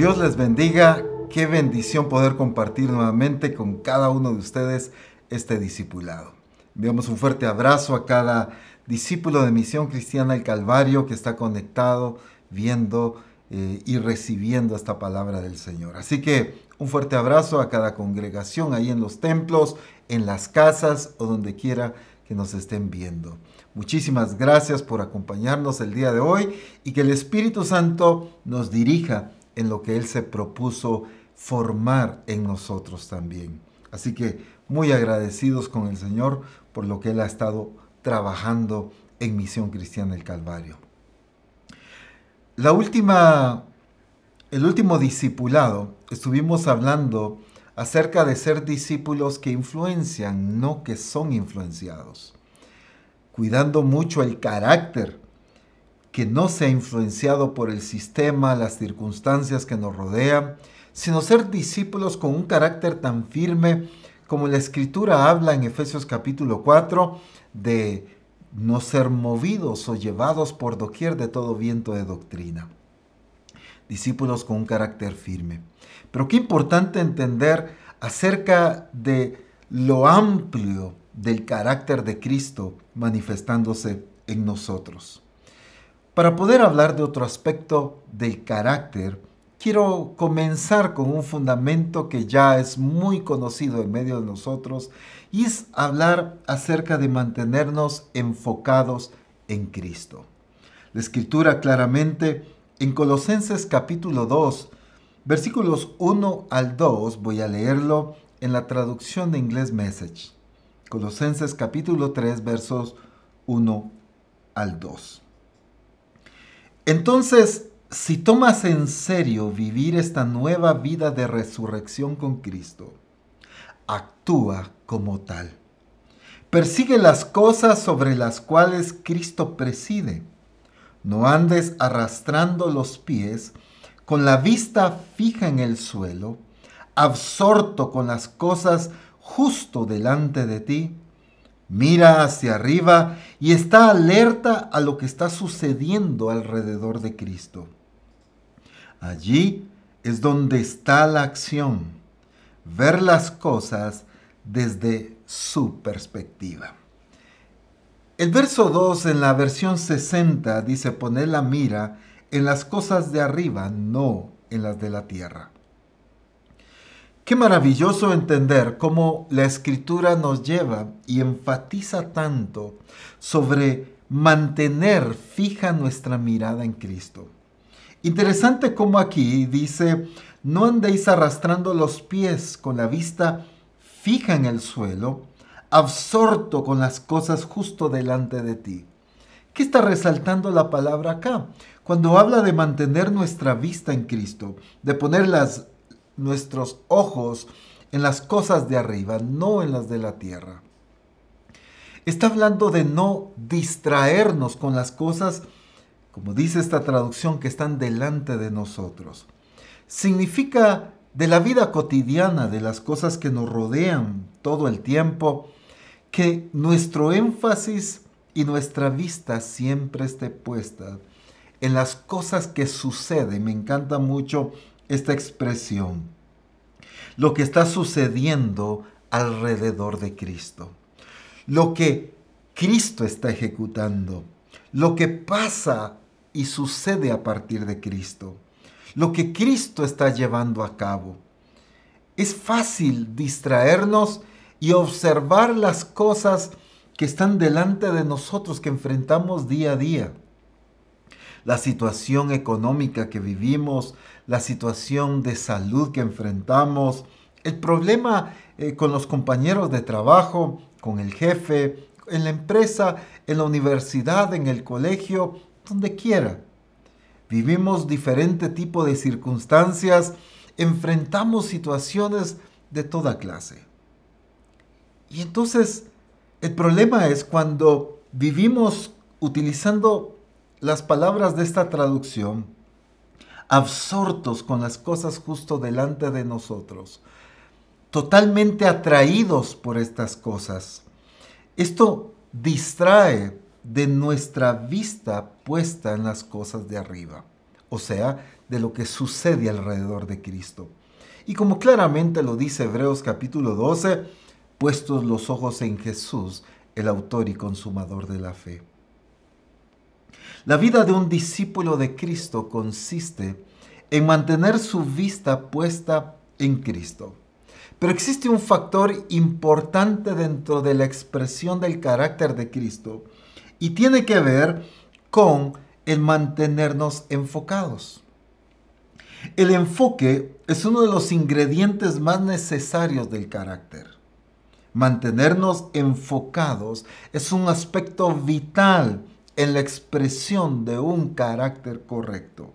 Dios les bendiga. Qué bendición poder compartir nuevamente con cada uno de ustedes este discipulado. Enviamos un fuerte abrazo a cada discípulo de Misión Cristiana del Calvario que está conectado, viendo eh, y recibiendo esta palabra del Señor. Así que un fuerte abrazo a cada congregación ahí en los templos, en las casas o donde quiera que nos estén viendo. Muchísimas gracias por acompañarnos el día de hoy y que el Espíritu Santo nos dirija en lo que Él se propuso formar en nosotros también. Así que muy agradecidos con el Señor por lo que Él ha estado trabajando en Misión Cristiana del Calvario. La última, el último discipulado, estuvimos hablando acerca de ser discípulos que influencian, no que son influenciados. Cuidando mucho el carácter, que no sea influenciado por el sistema, las circunstancias que nos rodean, sino ser discípulos con un carácter tan firme como la escritura habla en Efesios capítulo 4 de no ser movidos o llevados por doquier de todo viento de doctrina. Discípulos con un carácter firme. Pero qué importante entender acerca de lo amplio del carácter de Cristo manifestándose en nosotros. Para poder hablar de otro aspecto del carácter, quiero comenzar con un fundamento que ya es muy conocido en medio de nosotros y es hablar acerca de mantenernos enfocados en Cristo. La escritura claramente en Colosenses capítulo 2, versículos 1 al 2, voy a leerlo en la traducción de inglés Message. Colosenses capítulo 3, versos 1 al 2. Entonces, si tomas en serio vivir esta nueva vida de resurrección con Cristo, actúa como tal. Persigue las cosas sobre las cuales Cristo preside. No andes arrastrando los pies con la vista fija en el suelo, absorto con las cosas justo delante de ti. Mira hacia arriba y está alerta a lo que está sucediendo alrededor de Cristo. Allí es donde está la acción, ver las cosas desde su perspectiva. El verso 2 en la versión 60 dice poner la mira en las cosas de arriba, no en las de la tierra. Qué maravilloso entender cómo la escritura nos lleva y enfatiza tanto sobre mantener fija nuestra mirada en Cristo. Interesante como aquí dice, no andéis arrastrando los pies con la vista fija en el suelo, absorto con las cosas justo delante de ti. ¿Qué está resaltando la palabra acá? Cuando habla de mantener nuestra vista en Cristo, de poner las, nuestros ojos en las cosas de arriba, no en las de la tierra. Está hablando de no distraernos con las cosas como dice esta traducción, que están delante de nosotros. Significa de la vida cotidiana, de las cosas que nos rodean todo el tiempo, que nuestro énfasis y nuestra vista siempre esté puesta en las cosas que suceden. Me encanta mucho esta expresión. Lo que está sucediendo alrededor de Cristo. Lo que Cristo está ejecutando. Lo que pasa y sucede a partir de Cristo. Lo que Cristo está llevando a cabo. Es fácil distraernos y observar las cosas que están delante de nosotros, que enfrentamos día a día. La situación económica que vivimos, la situación de salud que enfrentamos, el problema eh, con los compañeros de trabajo, con el jefe, en la empresa, en la universidad, en el colegio, donde quiera. Vivimos diferente tipo de circunstancias, enfrentamos situaciones de toda clase. Y entonces el problema es cuando vivimos utilizando las palabras de esta traducción, absortos con las cosas justo delante de nosotros, totalmente atraídos por estas cosas. Esto distrae de nuestra vista puesta en las cosas de arriba. o sea, de lo que sucede alrededor de Cristo. Y como claramente lo dice Hebreos capítulo 12, puestos los ojos en Jesús, el autor y consumador de la fe. La vida de un discípulo de Cristo consiste en mantener su vista puesta en Cristo. Pero existe un factor importante dentro de la expresión del carácter de Cristo y tiene que ver con el mantenernos enfocados. El enfoque es uno de los ingredientes más necesarios del carácter. Mantenernos enfocados es un aspecto vital en la expresión de un carácter correcto.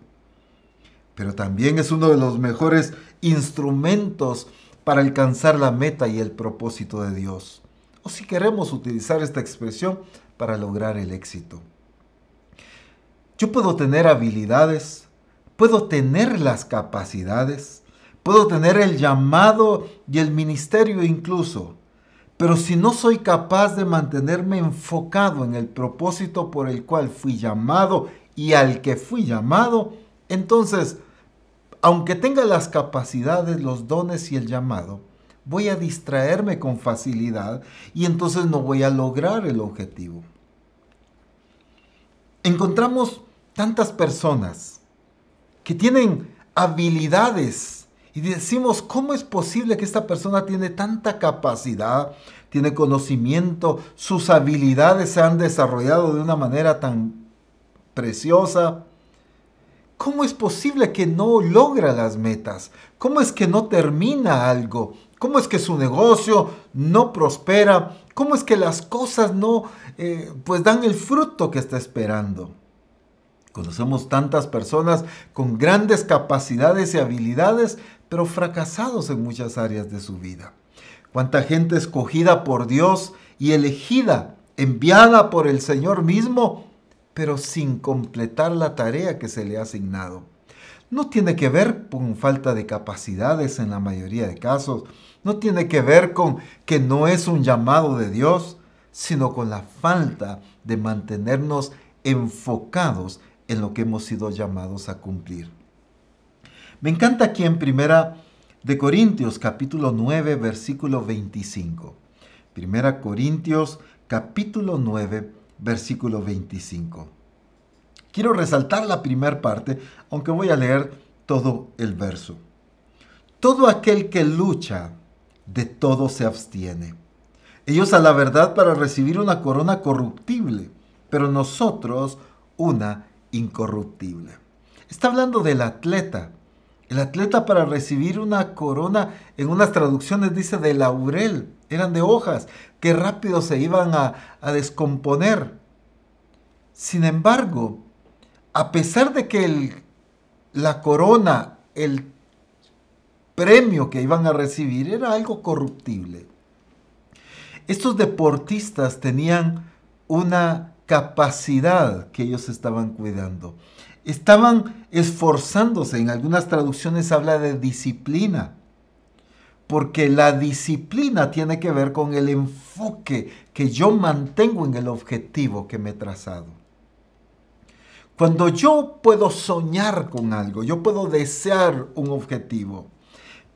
Pero también es uno de los mejores instrumentos para alcanzar la meta y el propósito de Dios. O si queremos utilizar esta expresión para lograr el éxito. Yo puedo tener habilidades, puedo tener las capacidades, puedo tener el llamado y el ministerio incluso, pero si no soy capaz de mantenerme enfocado en el propósito por el cual fui llamado y al que fui llamado, entonces, aunque tenga las capacidades, los dones y el llamado, voy a distraerme con facilidad y entonces no voy a lograr el objetivo. Encontramos tantas personas que tienen habilidades y decimos, ¿cómo es posible que esta persona tiene tanta capacidad, tiene conocimiento, sus habilidades se han desarrollado de una manera tan preciosa? ¿Cómo es posible que no logra las metas? ¿Cómo es que no termina algo? ¿Cómo es que su negocio no prospera? ¿Cómo es que las cosas no eh, pues dan el fruto que está esperando? Conocemos tantas personas con grandes capacidades y habilidades, pero fracasados en muchas áreas de su vida. Cuánta gente escogida por Dios y elegida, enviada por el Señor mismo, pero sin completar la tarea que se le ha asignado. No tiene que ver con falta de capacidades en la mayoría de casos, no tiene que ver con que no es un llamado de Dios, sino con la falta de mantenernos enfocados en lo que hemos sido llamados a cumplir. Me encanta aquí en Primera de Corintios capítulo 9 versículo 25. Primera Corintios capítulo 9 versículo 25. Quiero resaltar la primera parte, aunque voy a leer todo el verso. Todo aquel que lucha, de todo se abstiene. Ellos a la verdad para recibir una corona corruptible, pero nosotros una incorruptible. Está hablando del atleta. El atleta para recibir una corona, en unas traducciones dice de laurel, eran de hojas que rápido se iban a, a descomponer. Sin embargo, a pesar de que el, la corona, el premio que iban a recibir era algo corruptible, estos deportistas tenían una capacidad que ellos estaban cuidando. Estaban esforzándose, en algunas traducciones habla de disciplina, porque la disciplina tiene que ver con el enfoque que yo mantengo en el objetivo que me he trazado. Cuando yo puedo soñar con algo, yo puedo desear un objetivo,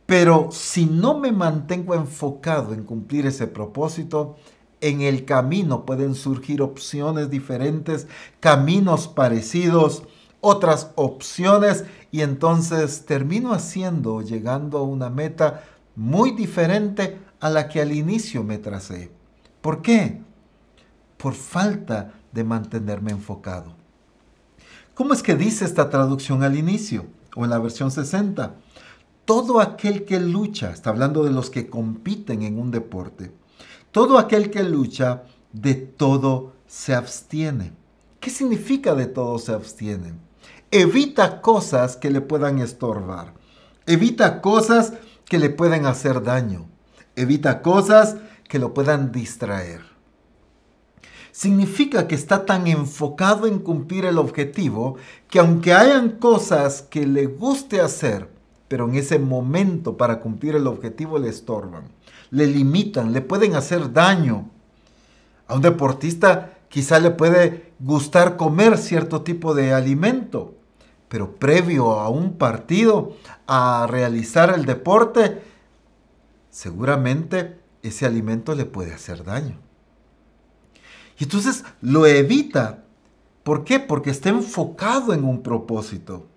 pero si no me mantengo enfocado en cumplir ese propósito, en el camino pueden surgir opciones diferentes, caminos parecidos, otras opciones y entonces termino haciendo, llegando a una meta muy diferente a la que al inicio me tracé. ¿Por qué? Por falta de mantenerme enfocado. ¿Cómo es que dice esta traducción al inicio o en la versión 60? Todo aquel que lucha, está hablando de los que compiten en un deporte, todo aquel que lucha, de todo se abstiene. ¿Qué significa de todo se abstiene? Evita cosas que le puedan estorbar. Evita cosas que le pueden hacer daño. Evita cosas que lo puedan distraer. Significa que está tan enfocado en cumplir el objetivo que aunque hayan cosas que le guste hacer, pero en ese momento para cumplir el objetivo le estorban le limitan, le pueden hacer daño. A un deportista quizá le puede gustar comer cierto tipo de alimento, pero previo a un partido, a realizar el deporte, seguramente ese alimento le puede hacer daño. Y entonces lo evita. ¿Por qué? Porque está enfocado en un propósito.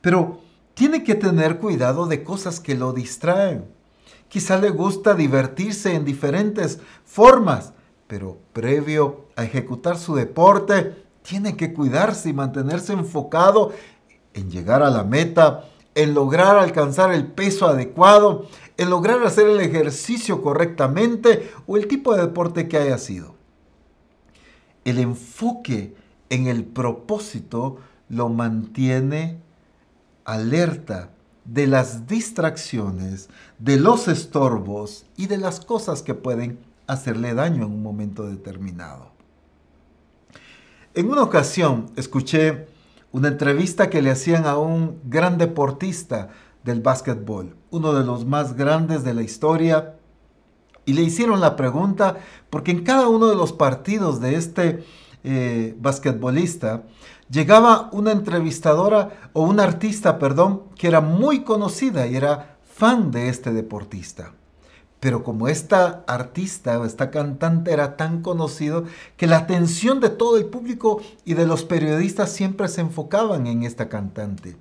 Pero tiene que tener cuidado de cosas que lo distraen. Quizá le gusta divertirse en diferentes formas, pero previo a ejecutar su deporte, tiene que cuidarse y mantenerse enfocado en llegar a la meta, en lograr alcanzar el peso adecuado, en lograr hacer el ejercicio correctamente o el tipo de deporte que haya sido. El enfoque en el propósito lo mantiene alerta de las distracciones, de los estorbos y de las cosas que pueden hacerle daño en un momento determinado. En una ocasión escuché una entrevista que le hacían a un gran deportista del básquetbol, uno de los más grandes de la historia, y le hicieron la pregunta, porque en cada uno de los partidos de este eh, basquetbolista llegaba una entrevistadora o una artista, perdón, que era muy conocida y era fan de este deportista. Pero como esta artista o esta cantante era tan conocido que la atención de todo el público y de los periodistas siempre se enfocaban en esta cantante.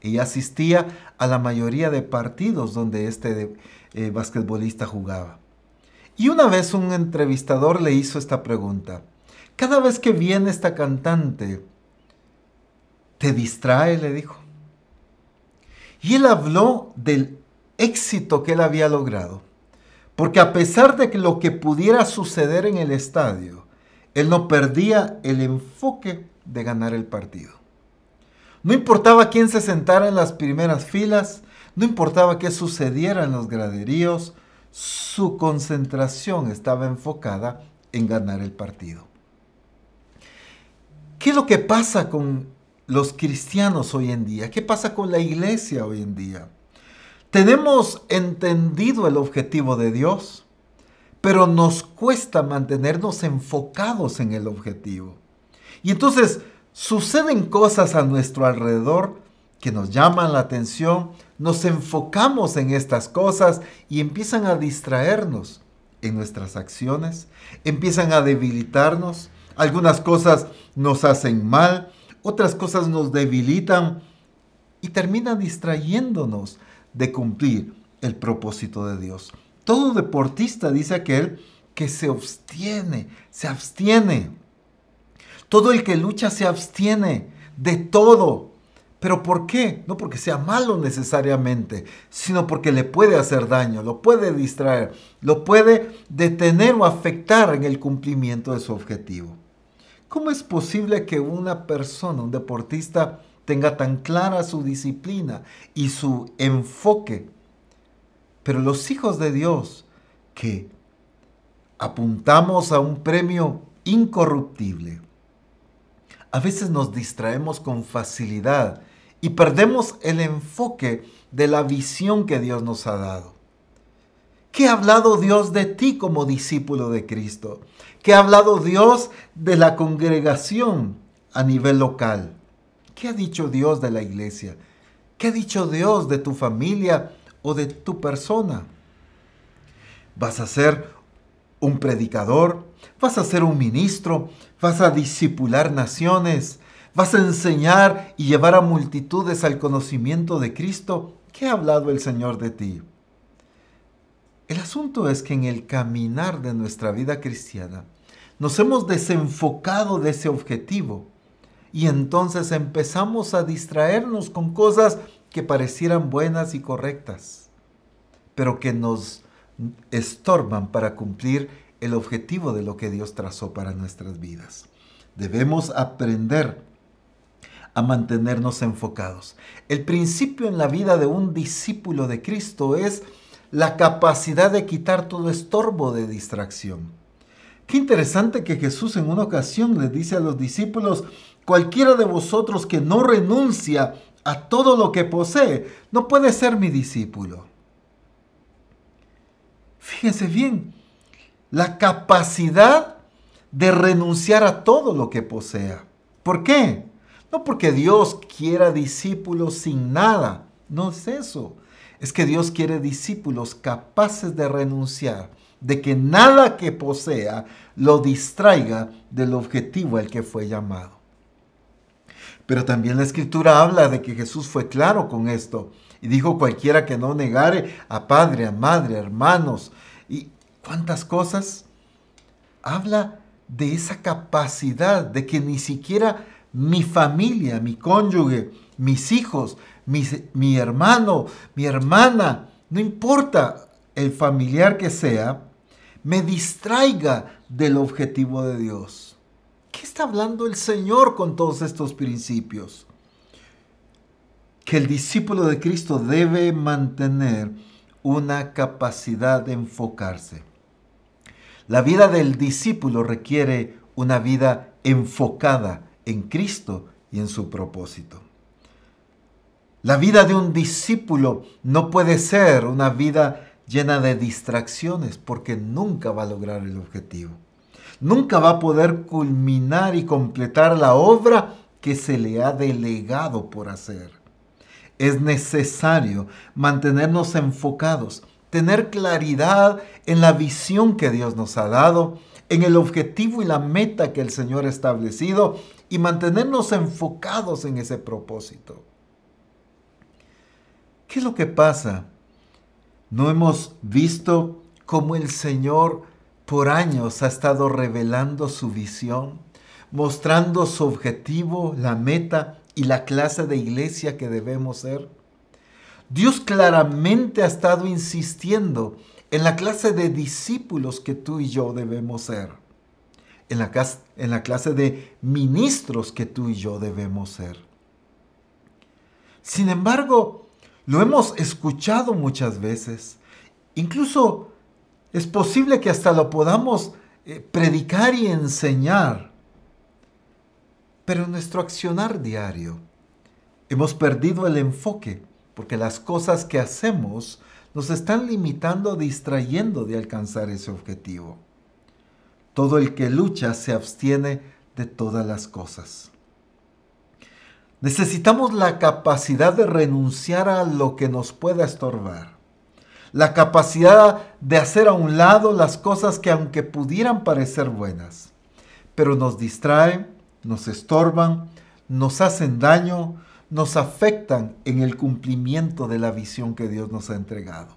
Ella asistía a la mayoría de partidos donde este eh, basquetbolista jugaba. Y una vez un entrevistador le hizo esta pregunta. Cada vez que viene esta cantante, ¿te distrae? le dijo. Y él habló del éxito que él había logrado. Porque a pesar de que lo que pudiera suceder en el estadio, él no perdía el enfoque de ganar el partido. No importaba quién se sentara en las primeras filas, no importaba qué sucediera en los graderíos, su concentración estaba enfocada en ganar el partido. ¿Qué es lo que pasa con los cristianos hoy en día? ¿Qué pasa con la iglesia hoy en día? Tenemos entendido el objetivo de Dios, pero nos cuesta mantenernos enfocados en el objetivo. Y entonces suceden cosas a nuestro alrededor que nos llaman la atención, nos enfocamos en estas cosas y empiezan a distraernos en nuestras acciones, empiezan a debilitarnos, algunas cosas nos hacen mal, otras cosas nos debilitan y terminan distrayéndonos de cumplir el propósito de Dios. Todo deportista, dice aquel, que se abstiene, se abstiene todo el que lucha se abstiene de todo. ¿Pero por qué? No porque sea malo necesariamente, sino porque le puede hacer daño, lo puede distraer, lo puede detener o afectar en el cumplimiento de su objetivo. ¿Cómo es posible que una persona, un deportista, tenga tan clara su disciplina y su enfoque? Pero los hijos de Dios que apuntamos a un premio incorruptible, a veces nos distraemos con facilidad y perdemos el enfoque de la visión que Dios nos ha dado. ¿Qué ha hablado Dios de ti como discípulo de Cristo? ¿Qué ha hablado Dios de la congregación a nivel local? ¿Qué ha dicho Dios de la iglesia? ¿Qué ha dicho Dios de tu familia o de tu persona? ¿Vas a ser un predicador? ¿Vas a ser un ministro? vas a disipular naciones, vas a enseñar y llevar a multitudes al conocimiento de Cristo. ¿Qué ha hablado el Señor de ti? El asunto es que en el caminar de nuestra vida cristiana nos hemos desenfocado de ese objetivo y entonces empezamos a distraernos con cosas que parecieran buenas y correctas, pero que nos estorban para cumplir el objetivo de lo que Dios trazó para nuestras vidas. Debemos aprender a mantenernos enfocados. El principio en la vida de un discípulo de Cristo es la capacidad de quitar todo estorbo de distracción. Qué interesante que Jesús en una ocasión le dice a los discípulos, cualquiera de vosotros que no renuncia a todo lo que posee, no puede ser mi discípulo. Fíjense bien, la capacidad de renunciar a todo lo que posea. ¿Por qué? No porque Dios quiera discípulos sin nada, no es eso. Es que Dios quiere discípulos capaces de renunciar, de que nada que posea lo distraiga del objetivo al que fue llamado. Pero también la escritura habla de que Jesús fue claro con esto y dijo cualquiera que no negare a padre, a madre, a hermanos y cuántas cosas. Habla de esa capacidad de que ni siquiera mi familia, mi cónyuge, mis hijos, mi, hermano, mi hermana, no importa el familiar que sea, me distraiga del objetivo de Dios. ¿Qué está hablando el Señor con todos estos principios? Que el discípulo de Cristo debe mantener una capacidad de enfocarse. La vida del discípulo requiere una vida enfocada en Cristo y en su propósito. La vida de un discípulo no puede ser una vida llena de distracciones porque nunca va a lograr el objetivo. Nunca va a poder culminar y completar la obra que se le ha delegado por hacer. Es necesario mantenernos enfocados, tener claridad en la visión que Dios nos ha dado, en el objetivo y la meta que el Señor ha establecido y mantenernos enfocados en ese propósito. ¿Qué es lo que pasa? ¿No hemos visto cómo el Señor por años ha estado revelando su visión, mostrando su objetivo, la meta y la clase de iglesia que debemos ser? Dios claramente ha estado insistiendo en la clase de discípulos que tú y yo debemos ser, en la, en la clase de ministros que tú y yo debemos ser. Sin embargo, lo hemos escuchado muchas veces. Incluso es posible que hasta lo podamos eh, predicar y enseñar. Pero en nuestro accionar diario hemos perdido el enfoque porque las cosas que hacemos nos están limitando, distrayendo de alcanzar ese objetivo. Todo el que lucha se abstiene de todas las cosas. Necesitamos la capacidad de renunciar a lo que nos pueda estorbar. La capacidad de hacer a un lado las cosas que aunque pudieran parecer buenas, pero nos distraen, nos estorban, nos hacen daño, nos afectan en el cumplimiento de la visión que Dios nos ha entregado.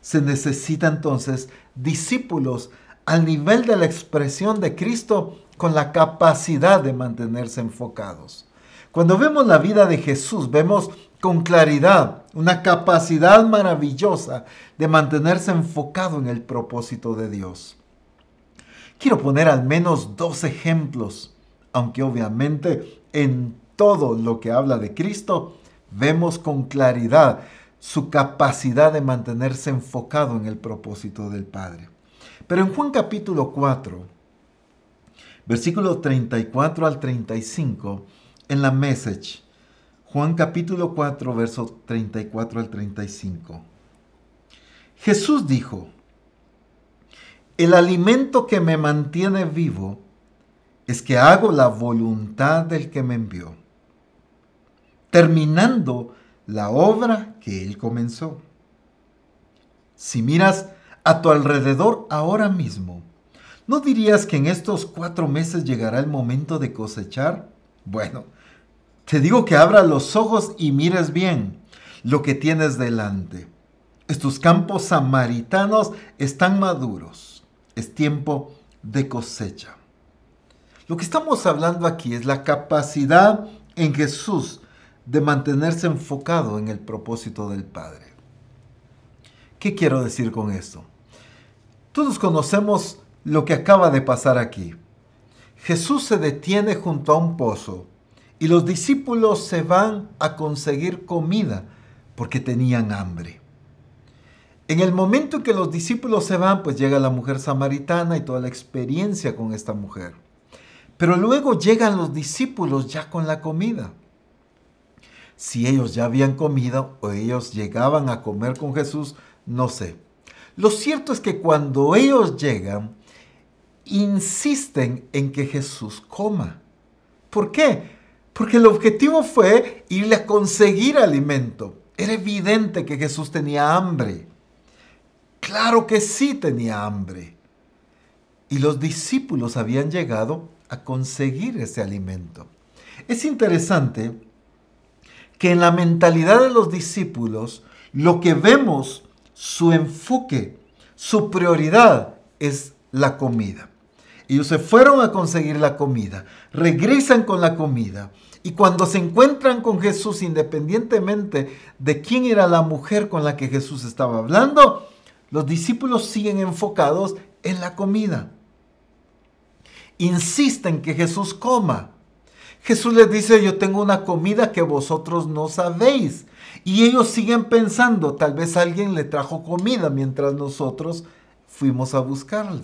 Se necesita entonces discípulos al nivel de la expresión de Cristo con la capacidad de mantenerse enfocados. Cuando vemos la vida de Jesús, vemos con claridad una capacidad maravillosa de mantenerse enfocado en el propósito de Dios. Quiero poner al menos dos ejemplos, aunque obviamente en todo lo que habla de Cristo vemos con claridad su capacidad de mantenerse enfocado en el propósito del Padre. Pero en Juan capítulo 4, versículo 34 al 35, en la message. Juan capítulo 4, versos 34 al 35. Jesús dijo, el alimento que me mantiene vivo es que hago la voluntad del que me envió, terminando la obra que él comenzó. Si miras a tu alrededor ahora mismo, ¿no dirías que en estos cuatro meses llegará el momento de cosechar? Bueno, te digo que abra los ojos y mires bien lo que tienes delante. Estos campos samaritanos están maduros. Es tiempo de cosecha. Lo que estamos hablando aquí es la capacidad en Jesús de mantenerse enfocado en el propósito del Padre. ¿Qué quiero decir con esto? Todos conocemos lo que acaba de pasar aquí. Jesús se detiene junto a un pozo y los discípulos se van a conseguir comida porque tenían hambre. En el momento en que los discípulos se van, pues llega la mujer samaritana y toda la experiencia con esta mujer. Pero luego llegan los discípulos ya con la comida. Si ellos ya habían comido o ellos llegaban a comer con Jesús, no sé. Lo cierto es que cuando ellos llegan, insisten en que Jesús coma. ¿Por qué? Porque el objetivo fue irle a conseguir alimento. Era evidente que Jesús tenía hambre. Claro que sí tenía hambre. Y los discípulos habían llegado a conseguir ese alimento. Es interesante que en la mentalidad de los discípulos, lo que vemos, su enfoque, su prioridad es la comida. Ellos se fueron a conseguir la comida, regresan con la comida y cuando se encuentran con Jesús, independientemente de quién era la mujer con la que Jesús estaba hablando, los discípulos siguen enfocados en la comida. Insisten que Jesús coma. Jesús les dice, yo tengo una comida que vosotros no sabéis. Y ellos siguen pensando, tal vez alguien le trajo comida mientras nosotros fuimos a buscarla.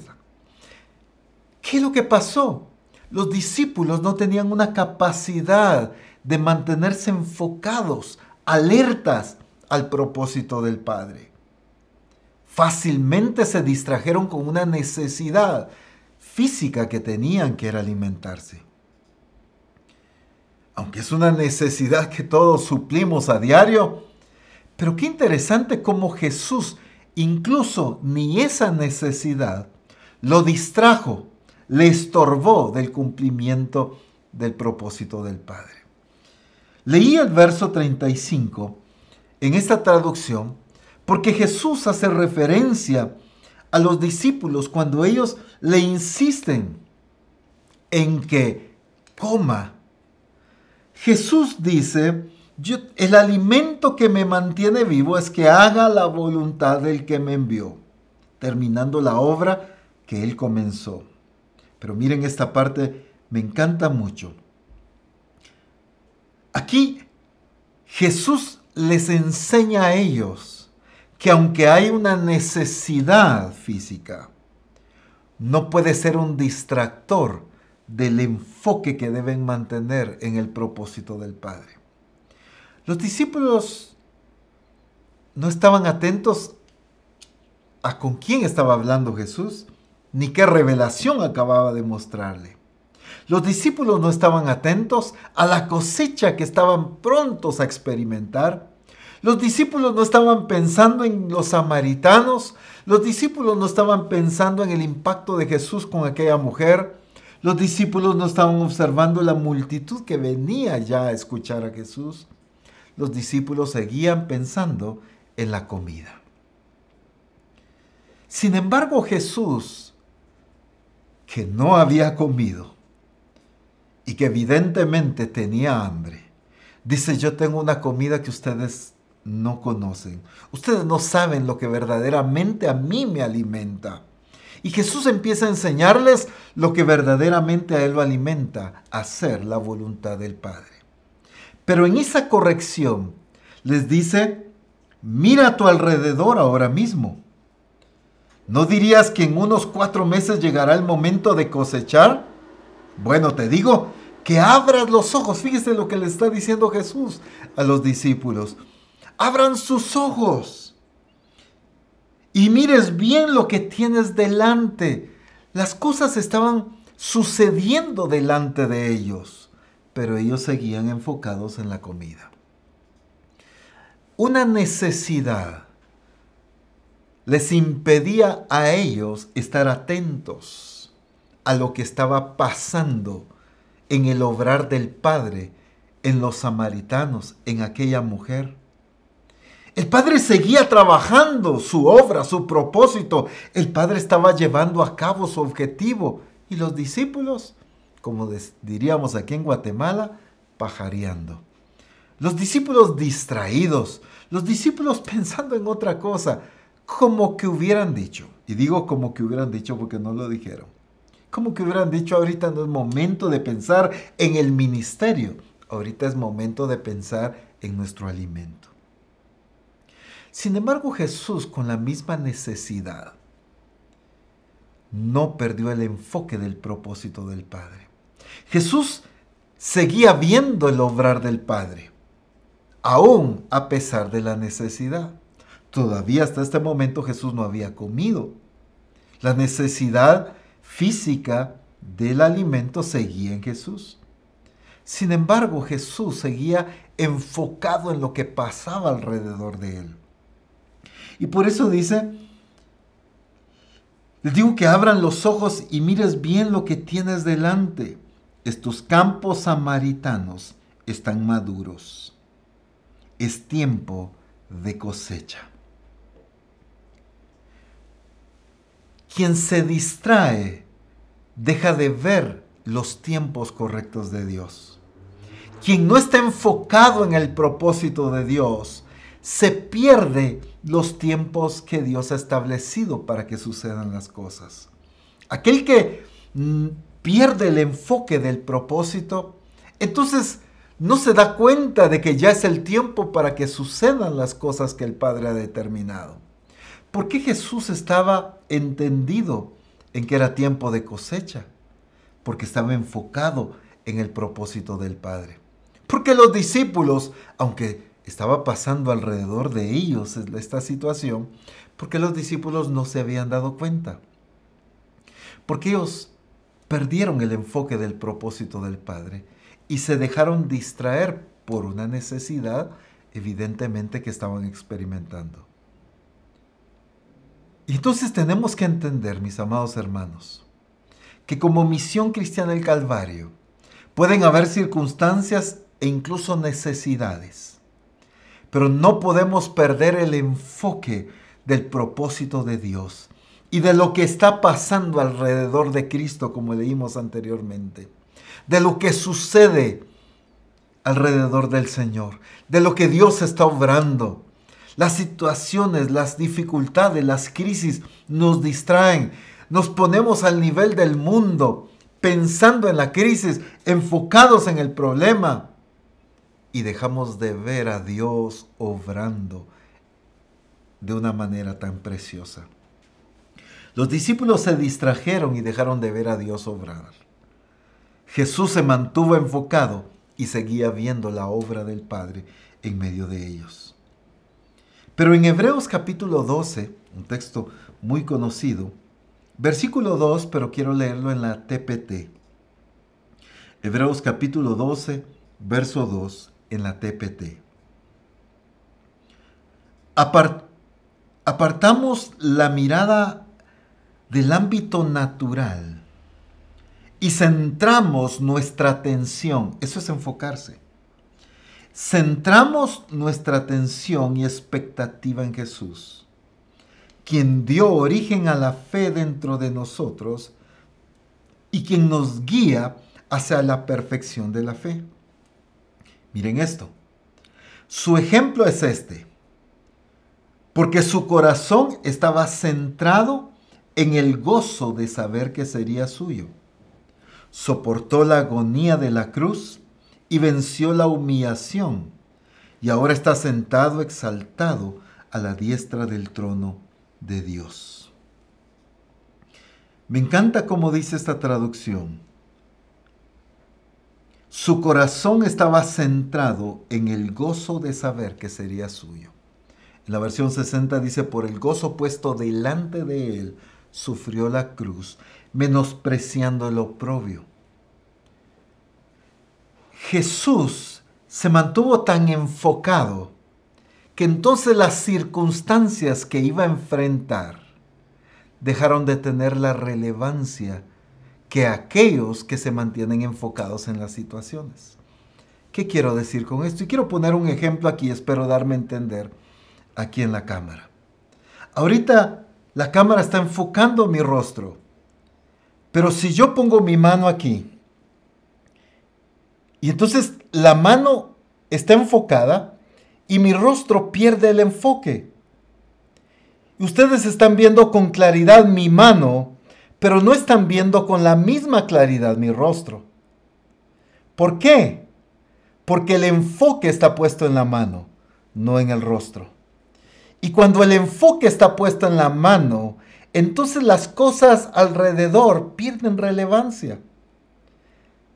¿Qué es lo que pasó? Los discípulos no tenían una capacidad de mantenerse enfocados, alertas al propósito del Padre. Fácilmente se distrajeron con una necesidad física que tenían, que era alimentarse aunque es una necesidad que todos suplimos a diario. Pero qué interesante cómo Jesús, incluso ni esa necesidad, lo distrajo, le estorbó del cumplimiento del propósito del Padre. Leí el verso 35 en esta traducción porque Jesús hace referencia a los discípulos cuando ellos le insisten en que coma Jesús dice, el alimento que me mantiene vivo es que haga la voluntad del que me envió, terminando la obra que él comenzó. Pero miren esta parte, me encanta mucho. Aquí Jesús les enseña a ellos que aunque hay una necesidad física, no puede ser un distractor del enfoque que deben mantener en el propósito del Padre. Los discípulos no estaban atentos a con quién estaba hablando Jesús, ni qué revelación acababa de mostrarle. Los discípulos no estaban atentos a la cosecha que estaban prontos a experimentar. Los discípulos no estaban pensando en los samaritanos. Los discípulos no estaban pensando en el impacto de Jesús con aquella mujer. Los discípulos no estaban observando la multitud que venía ya a escuchar a Jesús. Los discípulos seguían pensando en la comida. Sin embargo, Jesús, que no había comido y que evidentemente tenía hambre, dice, yo tengo una comida que ustedes no conocen. Ustedes no saben lo que verdaderamente a mí me alimenta. Y Jesús empieza a enseñarles lo que verdaderamente a Él lo alimenta, hacer la voluntad del Padre. Pero en esa corrección les dice, mira a tu alrededor ahora mismo. ¿No dirías que en unos cuatro meses llegará el momento de cosechar? Bueno, te digo que abras los ojos. Fíjese lo que le está diciendo Jesús a los discípulos. Abran sus ojos y mires bien lo que tienes delante. Las cosas estaban sucediendo delante de ellos, pero ellos seguían enfocados en la comida. Una necesidad les impedía a ellos estar atentos a lo que estaba pasando en el obrar del Padre, en los samaritanos, en aquella mujer. El Padre seguía trabajando su obra, su propósito. El Padre estaba llevando a cabo su objetivo. Y los discípulos, como diríamos aquí en Guatemala, pajareando. Los discípulos distraídos, los discípulos pensando en otra cosa, como que hubieran dicho. Y digo como que hubieran dicho porque no lo dijeron. Como que hubieran dicho ahorita no es momento de pensar en el ministerio. Ahorita es momento de pensar en nuestro alimento. Sin embargo, Jesús, con la misma necesidad, no perdió el enfoque del propósito del Padre. Jesús seguía viendo el obrar del Padre, aún a pesar de la necesidad. Todavía hasta este momento Jesús no había comido. La necesidad física del alimento seguía en Jesús. Sin embargo, Jesús seguía enfocado en lo que pasaba alrededor de él. Y por eso dice, les digo que abran los ojos y mires bien lo que tienes delante. Estos campos samaritanos están maduros. Es tiempo de cosecha. Quien se distrae deja de ver los tiempos correctos de Dios. Quien no está enfocado en el propósito de Dios, se pierde los tiempos que Dios ha establecido para que sucedan las cosas. Aquel que mm, pierde el enfoque del propósito, entonces no se da cuenta de que ya es el tiempo para que sucedan las cosas que el Padre ha determinado. ¿Por qué Jesús estaba entendido en que era tiempo de cosecha? Porque estaba enfocado en el propósito del Padre. Porque los discípulos, aunque estaba pasando alrededor de ellos esta situación, porque los discípulos no se habían dado cuenta. Porque ellos perdieron el enfoque del propósito del Padre y se dejaron distraer por una necesidad evidentemente que estaban experimentando. Y entonces tenemos que entender, mis amados hermanos, que como misión cristiana del Calvario pueden haber circunstancias e incluso necesidades, pero no podemos perder el enfoque del propósito de Dios y de lo que está pasando alrededor de Cristo, como leímos anteriormente, de lo que sucede alrededor del Señor, de lo que Dios está obrando, las situaciones, las dificultades, las crisis nos distraen. Nos ponemos al nivel del mundo, pensando en la crisis, enfocados en el problema. Y dejamos de ver a Dios obrando de una manera tan preciosa. Los discípulos se distrajeron y dejaron de ver a Dios obrar. Jesús se mantuvo enfocado y seguía viendo la obra del Padre en medio de ellos. Pero en Hebreos capítulo 12, un texto muy conocido, versículo 2, pero quiero leerlo en la TPT. Hebreos capítulo 12, verso 2, en la TPT. apartamos la mirada del ámbito natural y centramos nuestra atención, eso es enfocarse, centramos nuestra atención y expectativa en Jesús, quien dio origen a la fe dentro de nosotros y quien nos guía hacia la perfección de la fe. Miren esto. Su ejemplo es este, porque su corazón estaba centrado en el gozo de saber que sería suyo. Soportó la agonía de la cruz y venció la humillación, y ahora está sentado exaltado a la diestra del trono de Dios. Me encanta cómo dice esta traducción. Su corazón estaba centrado en el gozo de saber que sería suyo. En la versión 60 dice, por el gozo puesto delante de él, sufrió la cruz, menospreciando el oprobio Jesús se mantuvo tan enfocado que entonces las circunstancias que iba a enfrentar dejaron de tener la relevancia que aquellos que se mantienen enfocados en las situaciones. ¿Qué quiero decir con esto? Y quiero poner un ejemplo aquí, espero darme a entender aquí en la cámara. Ahorita la cámara está enfocando mi rostro, pero si yo pongo mi mano aquí y entonces la mano está enfocada y mi rostro pierde el enfoque. Ustedes están viendo con claridad mi mano, pero no están viendo con la misma claridad mi rostro. ¿Por qué? Porque el enfoque está puesto en la mano, no en el rostro. Y cuando el enfoque está puesto en la mano, entonces las cosas alrededor pierden relevancia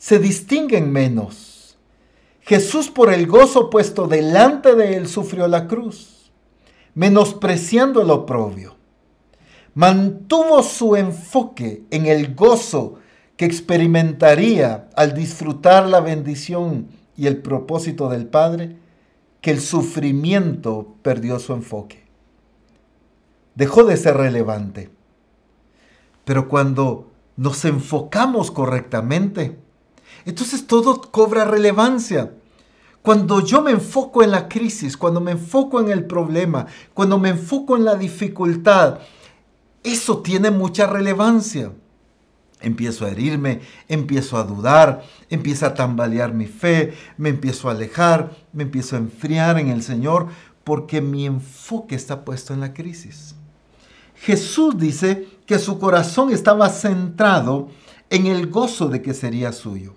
se distinguen menos. Jesús por el gozo puesto delante de él sufrió la cruz, menospreciando el oprobio. Mantuvo su enfoque en el gozo que experimentaría al disfrutar la bendición y el propósito del Padre, que el sufrimiento perdió su enfoque. Dejó de ser relevante. Pero cuando nos enfocamos correctamente, entonces todo cobra relevancia. Cuando yo me enfoco en la crisis, cuando me enfoco en el problema, cuando me enfoco en la dificultad, eso tiene mucha relevancia. Empiezo a herirme, empiezo a dudar, empieza a tambalear mi fe, me empiezo a alejar, me empiezo a enfriar en el Señor, porque mi enfoque está puesto en la crisis. Jesús dice que su corazón estaba centrado en el gozo de que sería suyo.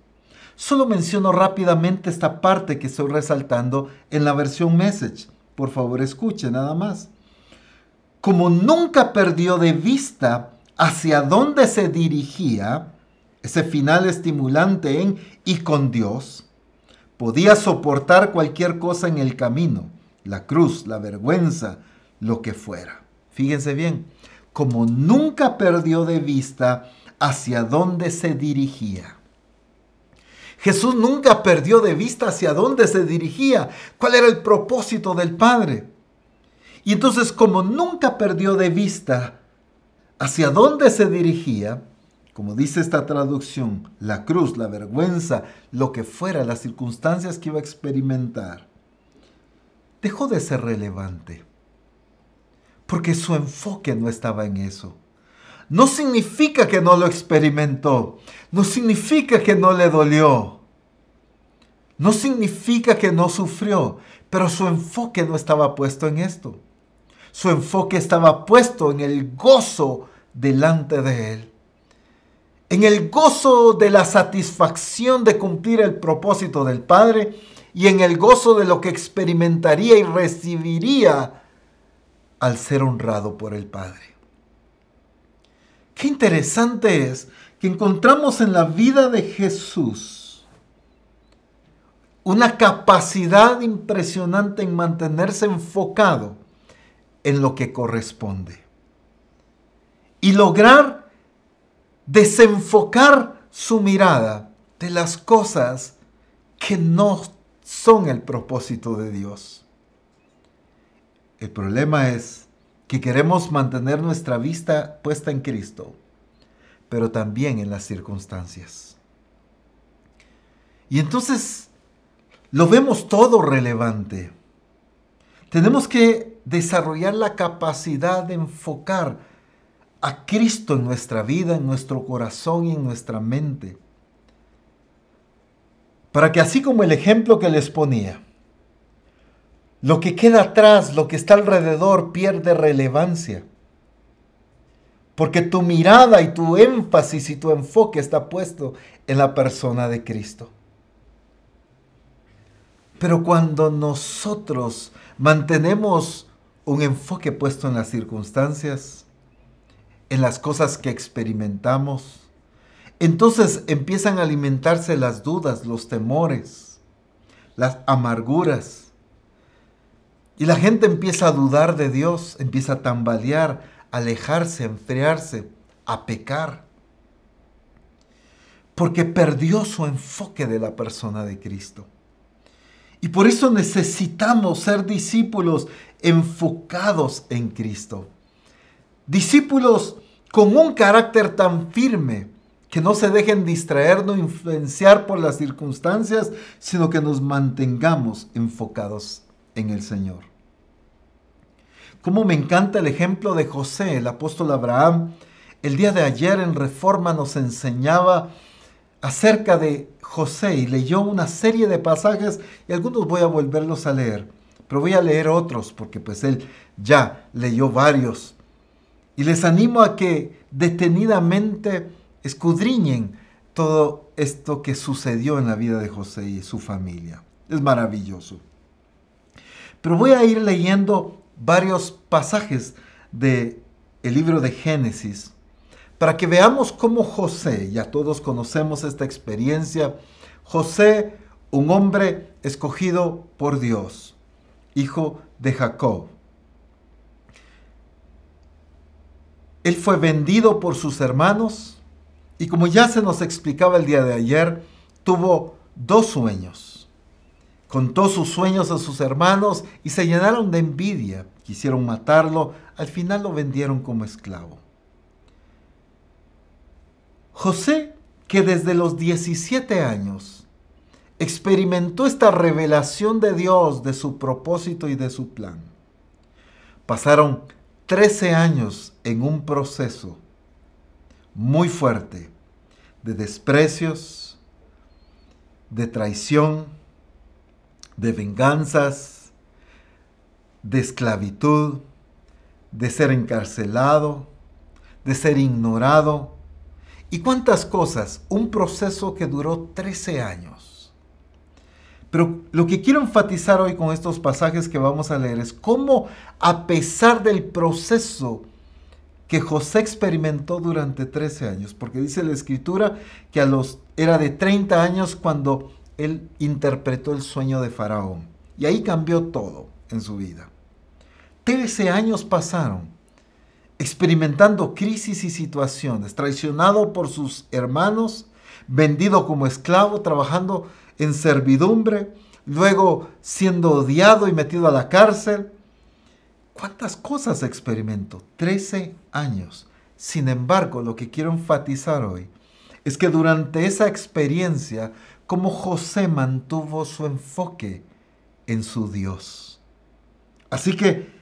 Solo menciono rápidamente esta parte que estoy resaltando en la versión message. Por favor, escuche nada más. Como nunca perdió de vista hacia dónde se dirigía, ese final estimulante en y con Dios, podía soportar cualquier cosa en el camino, la cruz, la vergüenza, lo que fuera. Fíjense bien, como nunca perdió de vista hacia dónde se dirigía. Jesús nunca perdió de vista hacia dónde se dirigía, cuál era el propósito del Padre. Y entonces como nunca perdió de vista hacia dónde se dirigía, como dice esta traducción, la cruz, la vergüenza, lo que fuera, las circunstancias que iba a experimentar, dejó de ser relevante, porque su enfoque no estaba en eso. No significa que no lo experimentó, no significa que no le dolió, no significa que no sufrió, pero su enfoque no estaba puesto en esto. Su enfoque estaba puesto en el gozo delante de él, en el gozo de la satisfacción de cumplir el propósito del Padre y en el gozo de lo que experimentaría y recibiría al ser honrado por el Padre. Qué interesante es que encontramos en la vida de Jesús una capacidad impresionante en mantenerse enfocado en lo que corresponde y lograr desenfocar su mirada de las cosas que no son el propósito de Dios. El problema es que queremos mantener nuestra vista puesta en Cristo, pero también en las circunstancias. Y entonces lo vemos todo relevante. Tenemos que desarrollar la capacidad de enfocar a Cristo en nuestra vida, en nuestro corazón y en nuestra mente. Para que así como el ejemplo que les ponía, lo que queda atrás, lo que está alrededor, pierde relevancia. Porque tu mirada y tu énfasis y tu enfoque está puesto en la persona de Cristo. Pero cuando nosotros mantenemos un enfoque puesto en las circunstancias, en las cosas que experimentamos, entonces empiezan a alimentarse las dudas, los temores, las amarguras y la gente empieza a dudar de Dios, empieza a tambalear, a alejarse, a enfriarse, a pecar. Porque perdió su enfoque de la persona de Cristo. Y por eso necesitamos ser discípulos enfocados en Cristo. Discípulos con un carácter tan firme que no se dejen distraer no influenciar por las circunstancias, sino que nos mantengamos enfocados en el Señor. Como me encanta el ejemplo de José, el apóstol Abraham. El día de ayer en Reforma nos enseñaba acerca de José y leyó una serie de pasajes y algunos voy a volverlos a leer, pero voy a leer otros porque pues él ya leyó varios. Y les animo a que detenidamente escudriñen todo esto que sucedió en la vida de José y su familia. Es maravilloso. Pero voy a ir leyendo varios pasajes del el libro de Génesis para que veamos cómo José, ya todos conocemos esta experiencia, José, un hombre escogido por Dios, hijo de Jacob. Él fue vendido por sus hermanos Y como ya se nos explicaba el día de ayer, tuvo dos sueños. Contó sus sueños a sus hermanos y se llenaron de envidia. Quisieron matarlo, al final lo vendieron como esclavo. José, que desde los 17 años experimentó esta revelación de Dios, de su propósito y de su plan. Pasaron 13 años en un proceso muy fuerte de desprecios, de traición, de venganzas, de esclavitud, de ser encarcelado, de ser ignorado. ¿Y cuántas cosas? Un proceso que duró 13 años. Pero lo que quiero enfatizar hoy con estos pasajes que vamos a leer es cómo a pesar del proceso que José experimentó durante 13 años, porque dice la escritura que a los, era de 30 años cuando él interpretó el sueño de Faraón. Y ahí cambió todo en su vida. 13 años pasaron experimentando crisis y situaciones, traicionado por sus hermanos, vendido como esclavo, trabajando en servidumbre, luego siendo odiado y metido a la cárcel, ¿Cuántas cosas experimento? 13 años. Sin embargo, lo que quiero enfatizar hoy es que durante esa experiencia, como José mantuvo su enfoque en su Dios. Así que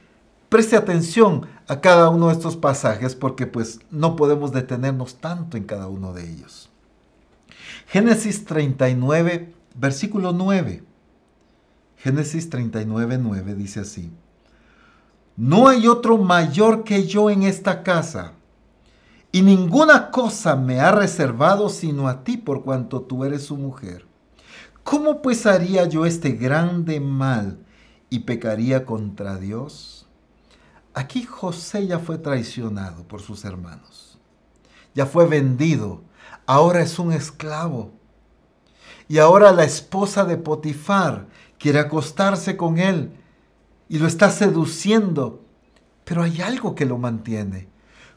preste atención a cada uno de estos pasajes porque pues no podemos detenernos tanto en cada uno de ellos. Génesis 39, versículo 9. Génesis 39, 9 dice así. No hay otro mayor que yo en esta casa, y ninguna cosa me ha reservado sino a ti por cuanto tú eres su mujer. ¿Cómo pues haría yo este grande mal y pecaría contra Dios? Aquí José ya fue traicionado por sus hermanos. Ya fue vendido. Ahora es un esclavo. Y ahora la esposa de Potifar quiere acostarse con él y lo está seduciendo, pero hay algo que lo mantiene.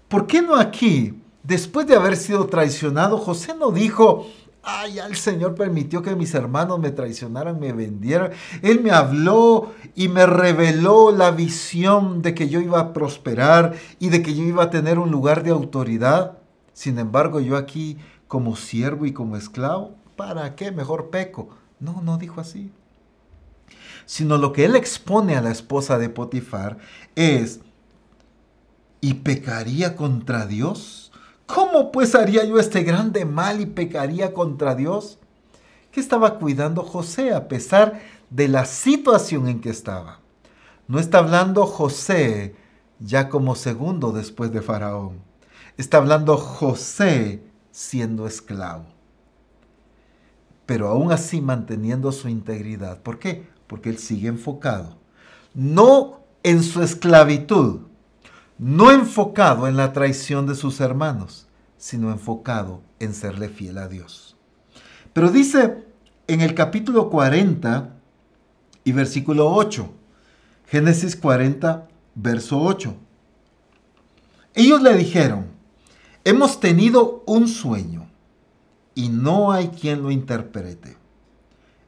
¿Por qué no aquí, después de haber sido traicionado, José no dijo, ay, el Señor permitió que mis hermanos me traicionaran, me vendieran? Él me habló y me reveló la visión de que yo iba a prosperar y de que yo iba a tener un lugar de autoridad. Sin embargo, yo aquí como siervo y como esclavo, ¿para qué? Mejor peco. No, no dijo así sino lo que él expone a la esposa de Potifar es, ¿y pecaría contra Dios? ¿Cómo pues haría yo este grande mal y pecaría contra Dios? ¿Qué estaba cuidando José a pesar de la situación en que estaba? No está hablando José ya como segundo después de Faraón. Está hablando José siendo esclavo. Pero aún así manteniendo su integridad. ¿Por qué? porque él sigue enfocado, no en su esclavitud, no enfocado en la traición de sus hermanos, sino enfocado en serle fiel a Dios. Pero dice en el capítulo 40 y versículo 8, Génesis 40, verso 8. Ellos le dijeron, hemos tenido un sueño y no hay quien lo interprete.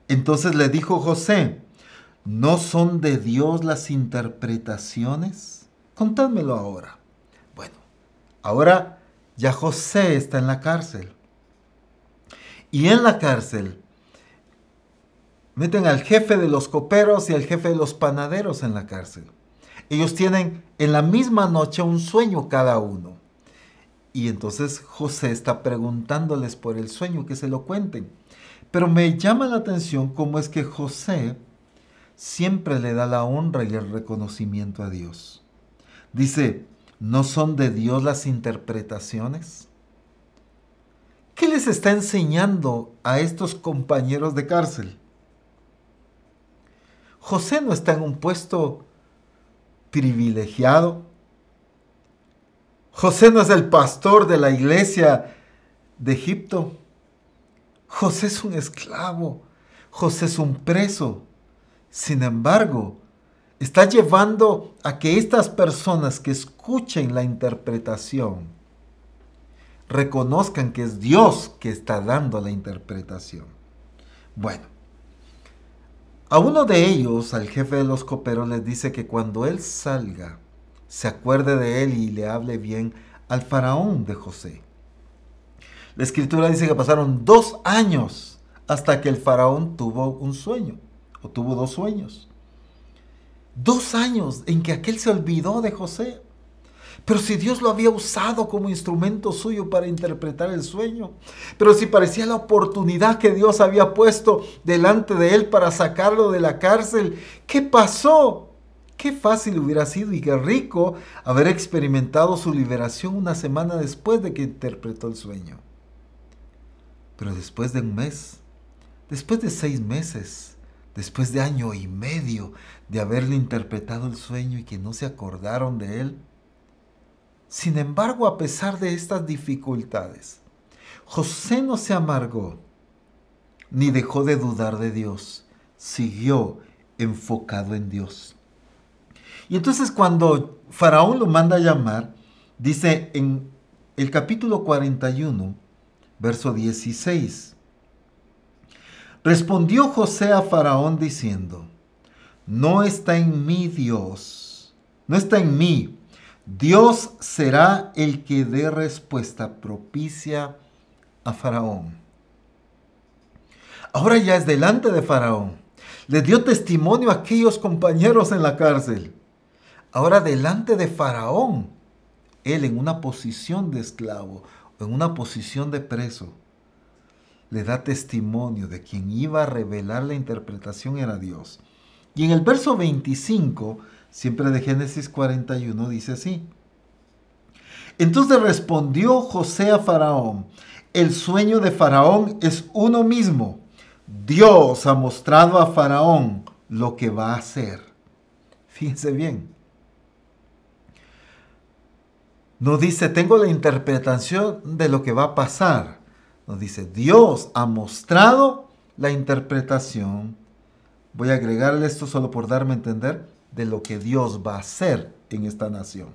Entonces le dijo José, ¿No son de Dios las interpretaciones? Contádmelo ahora. Bueno, ahora ya José está en la cárcel. Y en la cárcel meten al jefe de los coperos y al jefe de los panaderos en la cárcel. Ellos tienen en la misma noche un sueño cada uno. Y entonces José está preguntándoles por el sueño, que se lo cuenten. Pero me llama la atención cómo es que José siempre le da la honra y el reconocimiento a Dios. Dice, ¿no son de Dios las interpretaciones? ¿Qué les está enseñando a estos compañeros de cárcel? José no está en un puesto privilegiado. José no es el pastor de la iglesia de Egipto. José es un esclavo. José es un preso. Sin embargo, está llevando a que estas personas que escuchen la interpretación reconozcan que es Dios que está dando la interpretación. Bueno, a uno de ellos, al jefe de los coperos, les dice que cuando él salga, se acuerde de él y le hable bien al faraón de José. La escritura dice que pasaron dos años hasta que el faraón tuvo un sueño, o tuvo dos sueños. Dos años en que aquel se olvidó de José. Pero si Dios lo había usado como instrumento suyo para interpretar el sueño, pero si parecía la oportunidad que Dios había puesto delante de él para sacarlo de la cárcel, ¿qué pasó? Qué fácil hubiera sido y qué rico haber experimentado su liberación una semana después de que interpretó el sueño. Pero después de un mes, después de seis meses, después de año y medio de haberle interpretado el sueño y que no se acordaron de él, sin embargo, a pesar de estas dificultades, José no se amargó ni dejó de dudar de Dios, siguió enfocado en Dios. Y entonces cuando Faraón lo manda a llamar, dice en el capítulo 41, verso 16, respondió José a Faraón diciendo, no está en mí Dios, no está en mí Dios será el que dé respuesta propicia a Faraón. Ahora ya es delante de Faraón. Le dio testimonio a aquellos compañeros en la cárcel. Ahora delante de Faraón, él en una posición de esclavo, en una posición de preso, le da testimonio de quien iba a revelar la interpretación era Dios. Y en el verso 25 siempre de Génesis 41, dice así. Entonces respondió José a Faraón, el sueño de Faraón es uno mismo. Dios ha mostrado a Faraón lo que va a hacer. Fíjense bien. No dice, tengo la interpretación de lo que va a pasar. Nos dice, Dios ha mostrado la interpretación. Voy a agregarle esto solo por darme a entender de lo que Dios va a hacer en esta nación.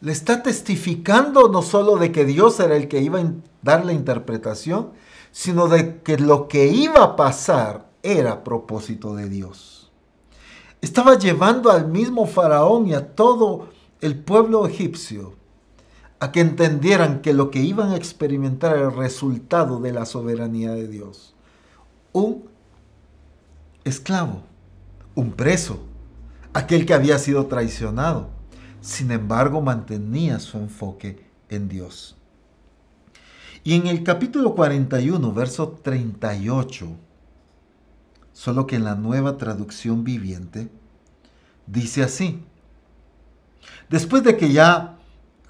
Le está testificando no solo de que Dios era el que iba a dar la interpretación, sino de que lo que iba a pasar era propósito de Dios. Estaba llevando al mismo faraón y a todo el pueblo egipcio a que entendieran que lo que iban a experimentar era el resultado de la soberanía de Dios. Un esclavo un preso, aquel que había sido traicionado. Sin embargo, mantenía su enfoque en Dios. Y en el capítulo 41, verso 38, solo que en la nueva traducción viviente, dice así. Después de que ya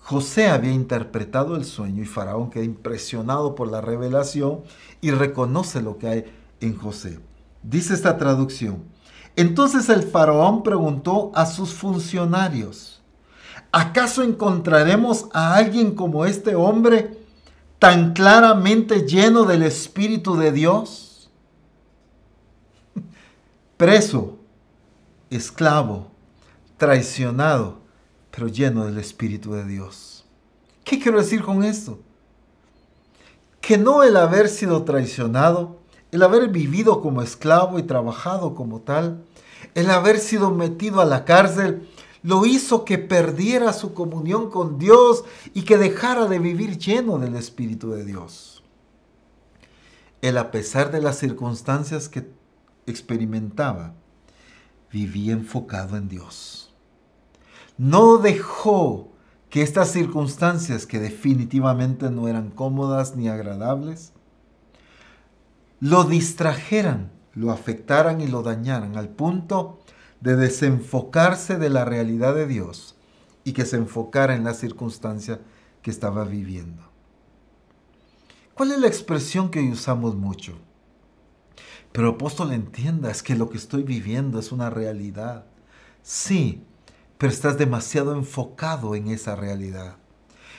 José había interpretado el sueño y Faraón queda impresionado por la revelación y reconoce lo que hay en José. Dice esta traducción, entonces el faraón preguntó a sus funcionarios, ¿acaso encontraremos a alguien como este hombre tan claramente lleno del Espíritu de Dios? Preso, esclavo, traicionado, lleno del Espíritu de Dios. ¿Qué quiero decir con esto? Que no el haber sido traicionado, el haber vivido como esclavo y trabajado como tal, el haber sido metido a la cárcel, lo hizo que perdiera su comunión con Dios y que dejara de vivir lleno del Espíritu de Dios. Él, a pesar de las circunstancias que experimentaba, vivía enfocado en Dios. No dejó que estas circunstancias, que definitivamente no eran cómodas ni agradables, lo distrajeran, lo afectaran y lo dañaran al punto de desenfocarse de la realidad de Dios y que se enfocara en la circunstancia que estaba viviendo. ¿Cuál es la expresión que hoy usamos mucho? Pero apóstol, entienda, es que lo que estoy viviendo es una realidad. Sí, pero estás demasiado enfocado en esa realidad.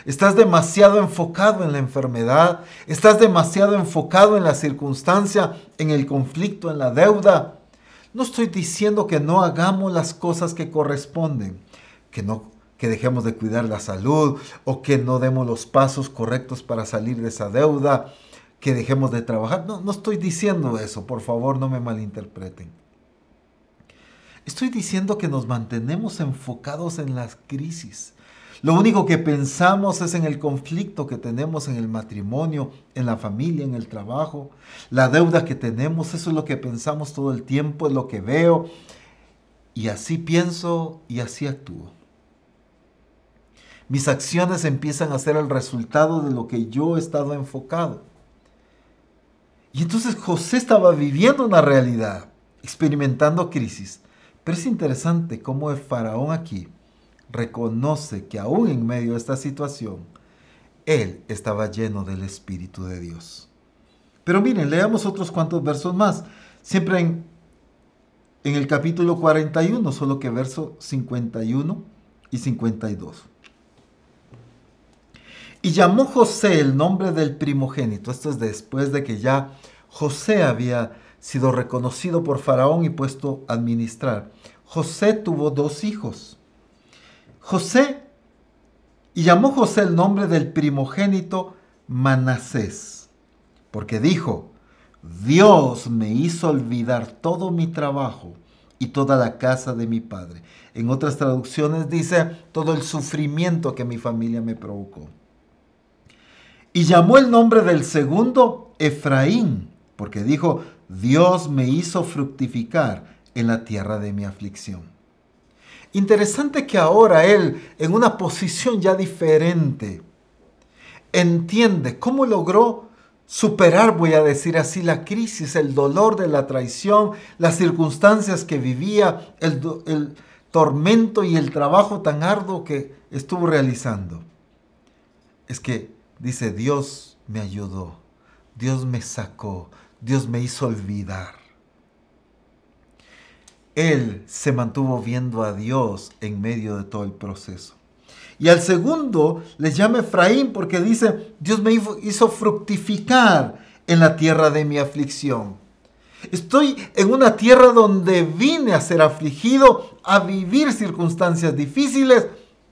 Estás demasiado enfocado en la enfermedad, estás demasiado enfocado en la circunstancia, en el conflicto, en la deuda. No estoy diciendo que no hagamos las cosas que corresponden, que no que dejemos de cuidar la salud o que no demos los pasos correctos para salir de esa deuda, que dejemos de trabajar. No, no estoy diciendo eso, por favor no me malinterpreten. Estoy diciendo que nos mantenemos enfocados en las crisis. Lo único que pensamos es en el conflicto que tenemos en el matrimonio, en la familia, en el trabajo, la deuda que tenemos, eso es lo que pensamos todo el tiempo, es lo que veo. Y así pienso y así actúo. Mis acciones empiezan a ser el resultado de lo que yo he estado enfocado. Y entonces José estaba viviendo una realidad, experimentando crisis. Pero es interesante cómo el faraón aquí reconoce que aún en medio de esta situación, él estaba lleno del Espíritu de Dios. Pero miren, leamos otros cuantos versos más. Siempre en, en el capítulo 41, solo que versos 51 y 52. Y llamó José el nombre del primogénito. Esto es después de que ya José había sido reconocido por Faraón y puesto a administrar. José tuvo dos hijos. José, y llamó José el nombre del primogénito Manasés, porque dijo, Dios me hizo olvidar todo mi trabajo y toda la casa de mi padre. En otras traducciones dice todo el sufrimiento que mi familia me provocó. Y llamó el nombre del segundo Efraín, porque dijo, Dios me hizo fructificar en la tierra de mi aflicción. Interesante que ahora él, en una posición ya diferente, entiende cómo logró superar, voy a decir así, la crisis, el dolor de la traición, las circunstancias que vivía, el, el tormento y el trabajo tan arduo que estuvo realizando. Es que Dice, Dios me ayudó, Dios me sacó, Dios me hizo olvidar. Él se mantuvo viendo a Dios en medio de todo el proceso. Y al segundo le llama Efraín porque dice, Dios me hizo fructificar en la tierra de mi aflicción. Estoy en una tierra donde vine a ser afligido, a vivir circunstancias difíciles,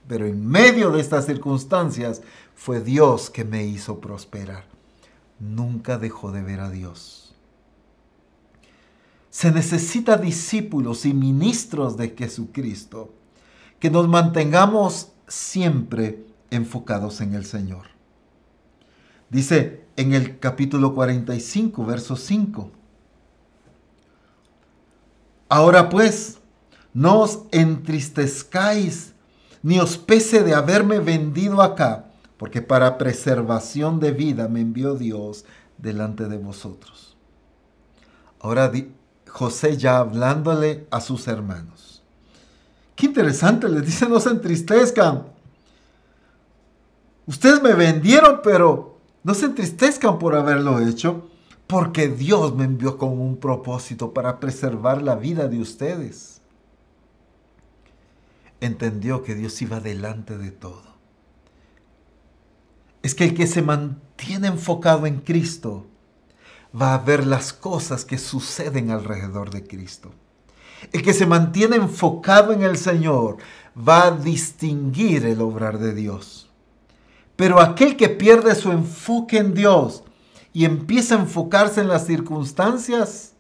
pero en medio de estas circunstancias fue Dios que me hizo prosperar. Nunca dejó de ver a Dios. Se necesita discípulos y ministros de Jesucristo que nos mantengamos siempre enfocados en el Señor. Dice en el capítulo 45, verso 5. Ahora pues, no os entristezcáis, ni os pese de haberme vendido acá porque para preservación de vida me envió Dios delante de vosotros. Ahora José ya hablándole a sus hermanos. Qué interesante, les dice, no se entristezcan. Ustedes me vendieron, pero no se entristezcan por haberlo hecho, porque Dios me envió con un propósito para preservar la vida de ustedes. Entendió que Dios iba delante de todo es que el que se mantiene enfocado en Cristo va a ver las cosas que suceden alrededor de Cristo. El que se mantiene enfocado en el Señor va a distinguir el obrar de Dios. Pero aquel que pierde su enfoque en Dios y empieza a enfocarse en las circunstancias,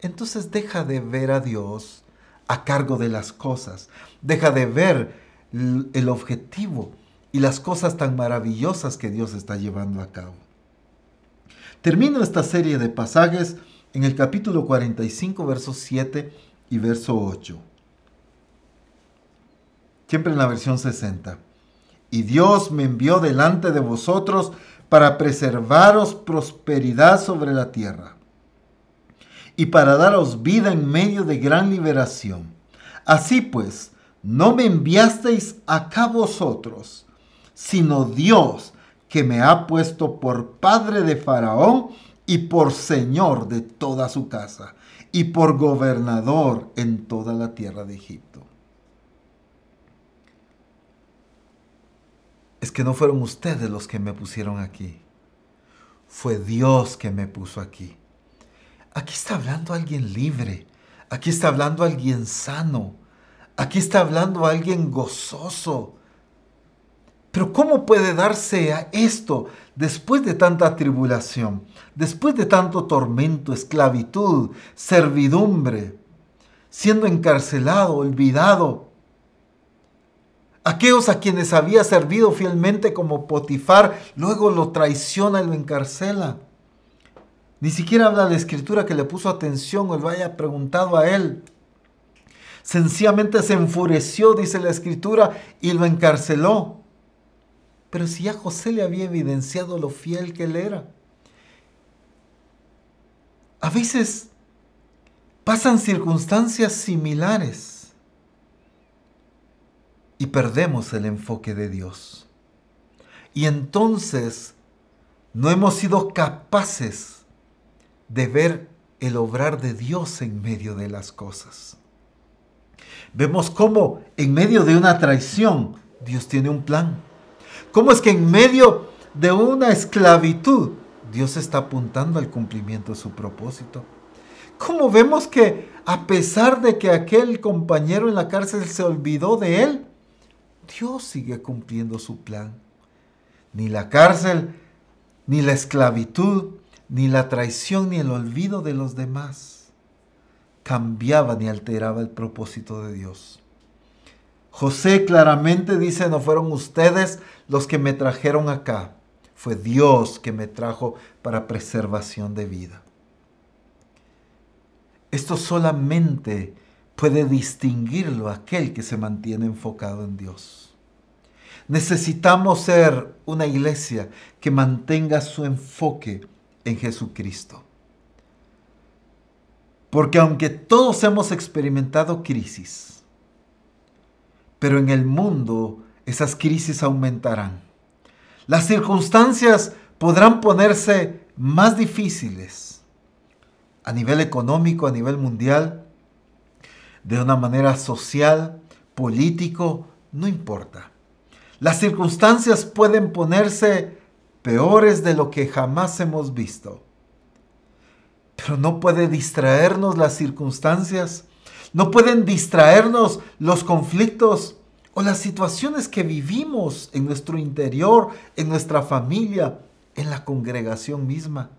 entonces deja de ver a Dios a cargo de las cosas, deja de ver el objetivo y las cosas tan maravillosas que Dios está llevando a cabo. Termino esta serie de pasajes en el capítulo 45, versos 7 y verso 8. Siempre en la versión 60. Y Dios me envió delante de vosotros para preservaros prosperidad sobre la tierra y para daros vida en medio de gran liberación. Así pues, no me enviasteis acá vosotros, sino Dios que me ha puesto por padre de Faraón y por señor de toda su casa y por gobernador en toda la tierra de Egipto. Es que no fueron ustedes los que me pusieron aquí. Fue Dios que me puso aquí. Aquí está hablando alguien libre. Aquí está hablando alguien sano. Aquí está hablando alguien gozoso Pero ¿cómo puede darse a esto después de tanta tribulación, después de tanto tormento, esclavitud, servidumbre, siendo encarcelado, olvidado? Aquellos a quienes había servido fielmente como Potifar, luego lo traiciona y lo encarcela. Ni siquiera habla la escritura que le puso atención o le haya preguntado a él. Sencillamente se enfureció, dice la escritura, y lo encarceló. Pero si ya José le había evidenciado lo fiel que él era. A veces pasan circunstancias similares y perdemos el enfoque de Dios. Y entonces no hemos sido capaces de ver el obrar de Dios en medio de las cosas. Vemos cómo en medio de una traición Dios tiene un plan. ¿Cómo es que en medio de una esclavitud Dios está apuntando al cumplimiento de su propósito? ¿Cómo vemos que a pesar de que aquel compañero en la cárcel se olvidó de él, Dios sigue cumpliendo su plan? Ni la cárcel, ni la esclavitud, ni la traición, ni el olvido de los demás cambiaba ni alteraba el propósito de Dios. José claramente dice, no fueron ustedes los que me trajeron acá, fue Dios que me trajo para preservación de vida. Esto solamente puede distinguirlo aquel que se mantiene enfocado en Dios. Necesitamos ser una iglesia que mantenga su enfoque en Jesucristo. Porque aunque todos hemos experimentado crisis, pero en el mundo esas crisis aumentarán. Las circunstancias podrán ponerse más difíciles a nivel económico, a nivel mundial, de una manera social, político, no importa. Las circunstancias pueden ponerse peores de lo que jamás hemos visto. Pero no puede distraernos las circunstancias no pueden distraernos los conflictos o las situaciones que vivimos en nuestro interior, en nuestra familia, en la congregación misma.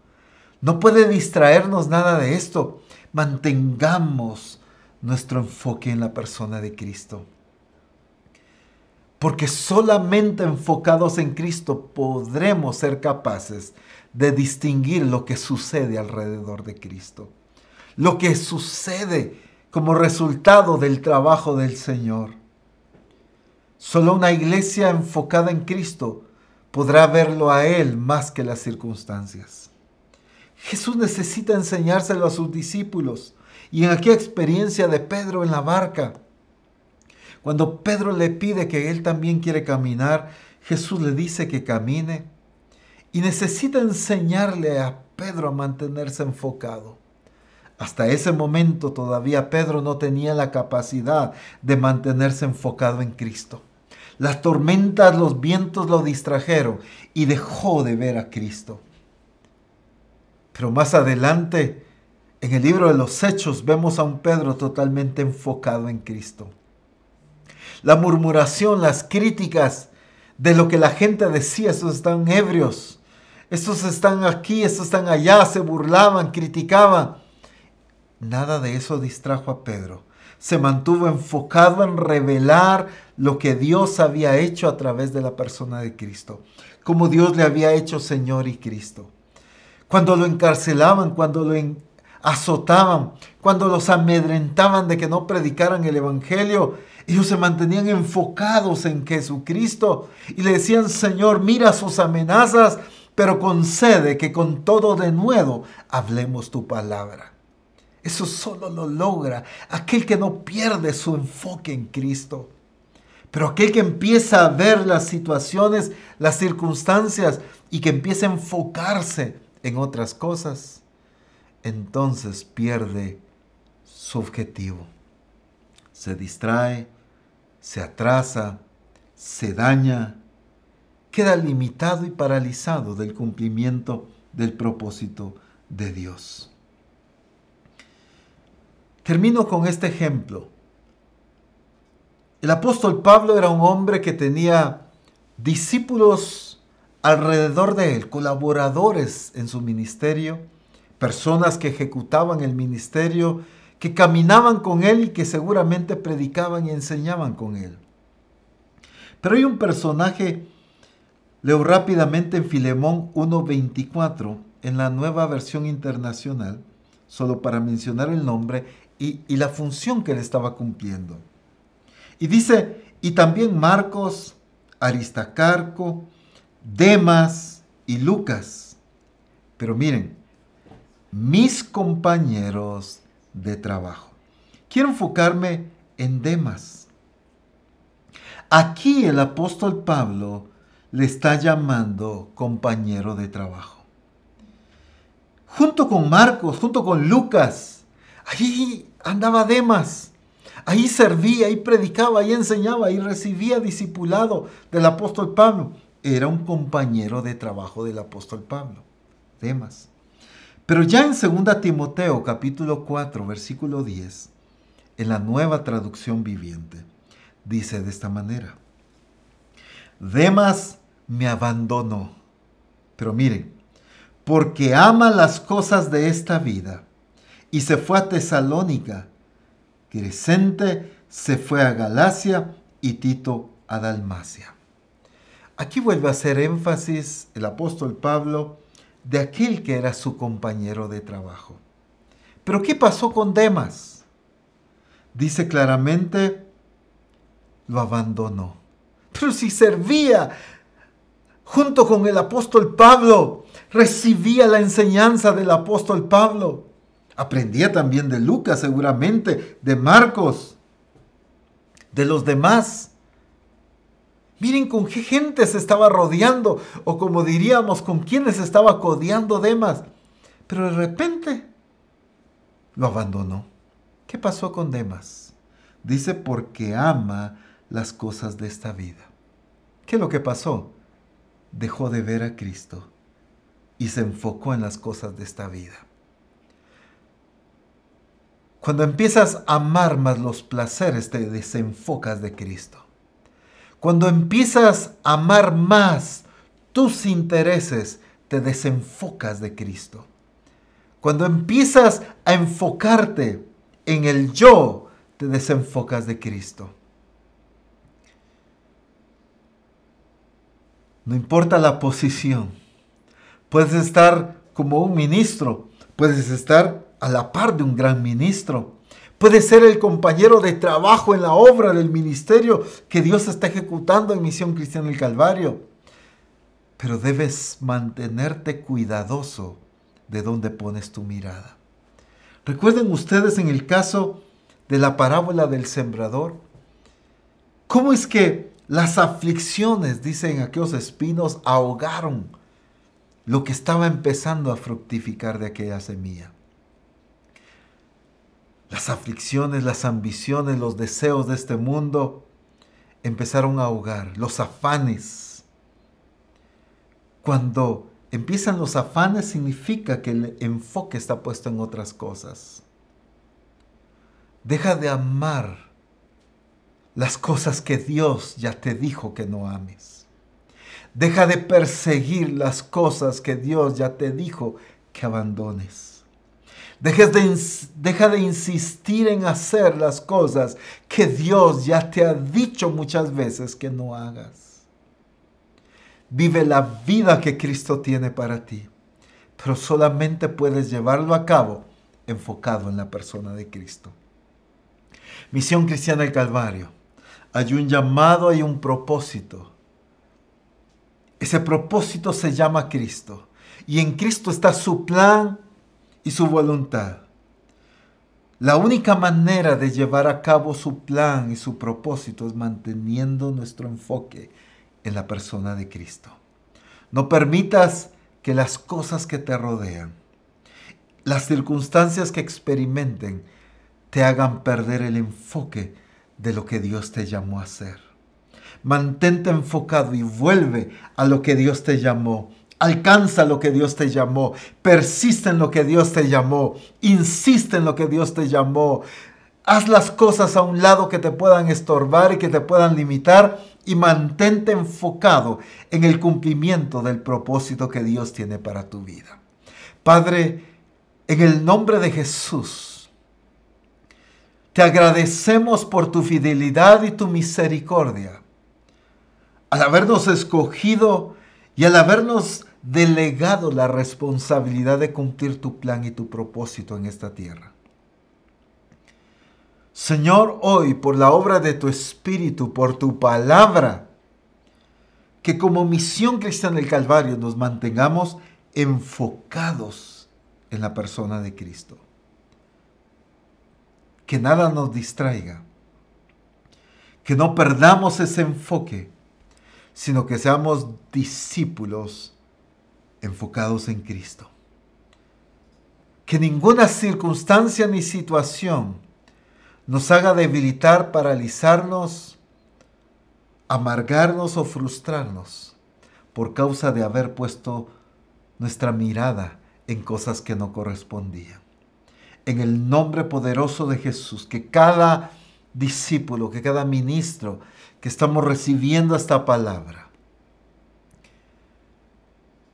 No puede distraernos nada de esto. Mantengamos nuestro enfoque en la persona de Cristo. Porque solamente enfocados en Cristo podremos ser capaces de distinguir lo que sucede alrededor de Cristo. Lo que sucede como resultado del trabajo del Señor. Solo una iglesia enfocada en Cristo podrá verlo a Él más que las circunstancias. Jesús necesita enseñárselo a sus discípulos y en aquella experiencia de Pedro en la barca, cuando Pedro le pide que él también quiere caminar, Jesús le dice que camine y necesita enseñarle a Pedro a mantenerse enfocado. Hasta ese momento todavía Pedro no tenía la capacidad de mantenerse enfocado en Cristo. Las tormentas, los vientos lo distrajeron y dejó de ver a Cristo. Pero más adelante, en el libro de los Hechos, vemos a un Pedro totalmente enfocado en Cristo. La murmuración, las críticas de lo que la gente decía, estos están ebrios, estos están aquí, estos están allá, se burlaban, criticaban. Nada de eso distrajo a Pedro. Se mantuvo enfocado en revelar lo que Dios había hecho a través de la persona de Cristo, como Dios le había hecho Señor y Cristo. Cuando lo encarcelaban, cuando lo azotaban, cuando los amedrentaban de que no predicaran el Evangelio, ellos se mantenían enfocados en Jesucristo y le decían, Señor, mira sus amenazas, pero concede que con todo de nuevo hablemos tu palabra. Eso solo lo logra aquel que no pierde su enfoque en Cristo. Pero aquel que empieza a ver las situaciones, las circunstancias y que empieza a enfocarse en otras cosas, entonces pierde su objetivo. Se distrae, se atrasa, se daña, queda limitado y paralizado del cumplimiento del propósito de Dios. Termino con este ejemplo. El apóstol Pablo era un hombre que tenía discípulos alrededor de él, colaboradores en su ministerio, personas que ejecutaban el ministerio, que caminaban con él y que seguramente predicaban y enseñaban con él. Pero hay un personaje, leo rápidamente en Filemón 1.24, en la nueva versión internacional, solo para mencionar el nombre y, la función que él estaba cumpliendo. Y dice, y también Marcos, Aristacarco, Demas y Lucas. Pero miren, mis compañeros de trabajo. Quiero enfocarme en Demas. Aquí el apóstol Pablo le está llamando compañero de trabajo. Junto con Marcos, junto con Lucas, ahí andaba Demas. Ahí servía, ahí predicaba, ahí enseñaba, ahí recibía discipulado del apóstol Pablo. Era un compañero de trabajo del apóstol Pablo. Demas. Pero ya en 2 Timoteo capítulo 4 versículo 10, en la nueva traducción viviente, dice de esta manera, Demas me abandonó. Pero miren, porque ama las cosas de esta vida y se fue a Tesalónica. Crescente se fue a Galacia y Tito a Dalmacia. Aquí vuelve a hacer énfasis el apóstol Pablo de aquel que era su compañero de trabajo. Pero ¿qué pasó con Demas? Dice claramente, lo abandonó. Pero si servía junto con el apóstol Pablo, recibía la enseñanza del apóstol Pablo. Aprendía también de Lucas seguramente, de Marcos, de los demás. Miren con qué gente se estaba rodeando, o como diríamos, con quiénes estaba codeando Demas. Pero de repente lo abandonó. ¿Qué pasó con Demas? Dice porque ama las cosas de esta vida. ¿Qué es lo que pasó? Dejó de ver a Cristo y se enfocó en las cosas de esta vida. Cuando empiezas a amar más los placeres, te desenfocas de Cristo. Cuando empiezas a amar más tus intereses, te desenfocas de Cristo. Cuando empiezas a enfocarte en el yo, te desenfocas de Cristo. No importa la posición. Puedes estar como un ministro, puedes estar a la par de un gran ministro, Puede ser el compañero de trabajo en la obra del ministerio que Dios está ejecutando en Misión Cristiana del Calvario. Pero debes mantenerte cuidadoso de dónde pones tu mirada. Recuerden ustedes en el caso de la parábola del sembrador, cómo es que las aflicciones, dicen aquellos espinos, ahogaron lo que estaba empezando a fructificar de aquella semilla. Las aflicciones, las ambiciones, los deseos de este mundo empezaron a ahogar, los afanes. Cuando empiezan los afanes significa que el enfoque está puesto en otras cosas. Deja de amar las cosas que Dios ya te dijo que no ames. Deja de perseguir las cosas que Dios ya te dijo que abandones deja de insistir en hacer las cosas que Dios ya te ha dicho muchas veces que no hagas. Vive la vida que Cristo tiene para ti, pero solamente puedes llevarlo a cabo enfocado en la persona de Cristo. Misión Cristiana del Calvario. Hay un llamado, hay un propósito. Ese propósito se llama Cristo. Y en Cristo está su plan y su voluntad. La única manera de llevar a cabo su plan y su propósito es manteniendo nuestro enfoque en la persona de Cristo. No permitas que las cosas que te rodean, las circunstancias que experimenten, te hagan perder el enfoque de lo que Dios te llamó a hacer. Mantente enfocado y vuelve a lo que Dios te llamó Alcanza lo que Dios te llamó. Persiste en lo que Dios te llamó. Insiste en lo que Dios te llamó. Haz las cosas a un lado que te puedan estorbar y que te puedan limitar y mantente enfocado en el cumplimiento del propósito que Dios tiene para tu vida. Padre, en el nombre de Jesús, te agradecemos por tu fidelidad y tu misericordia al habernos escogido y al habernos delegado la responsabilidad de cumplir tu plan y tu propósito en esta tierra. Señor, hoy por la obra de tu Espíritu, por tu palabra, que como misión cristiana del Calvario nos mantengamos enfocados en la persona de Cristo. Que nada nos distraiga. Que no perdamos ese enfoque, sino que seamos discípulos enfocados en Cristo. Que ninguna circunstancia ni situación nos haga debilitar, paralizarnos, amargarnos o frustrarnos por causa de haber puesto nuestra mirada en cosas que no correspondían. En el nombre poderoso de Jesús, que cada discípulo, que cada ministro que estamos recibiendo esta palabra,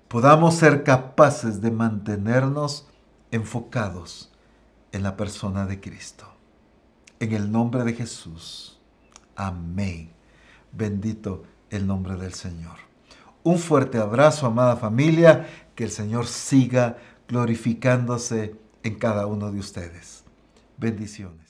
podamos ser capaces de mantenernos enfocados en la persona de Cristo. En el nombre de Jesús. Amén. Bendito el nombre del Señor. Un fuerte abrazo, amada familia. Que el Señor siga glorificándose en cada uno de ustedes. Bendiciones.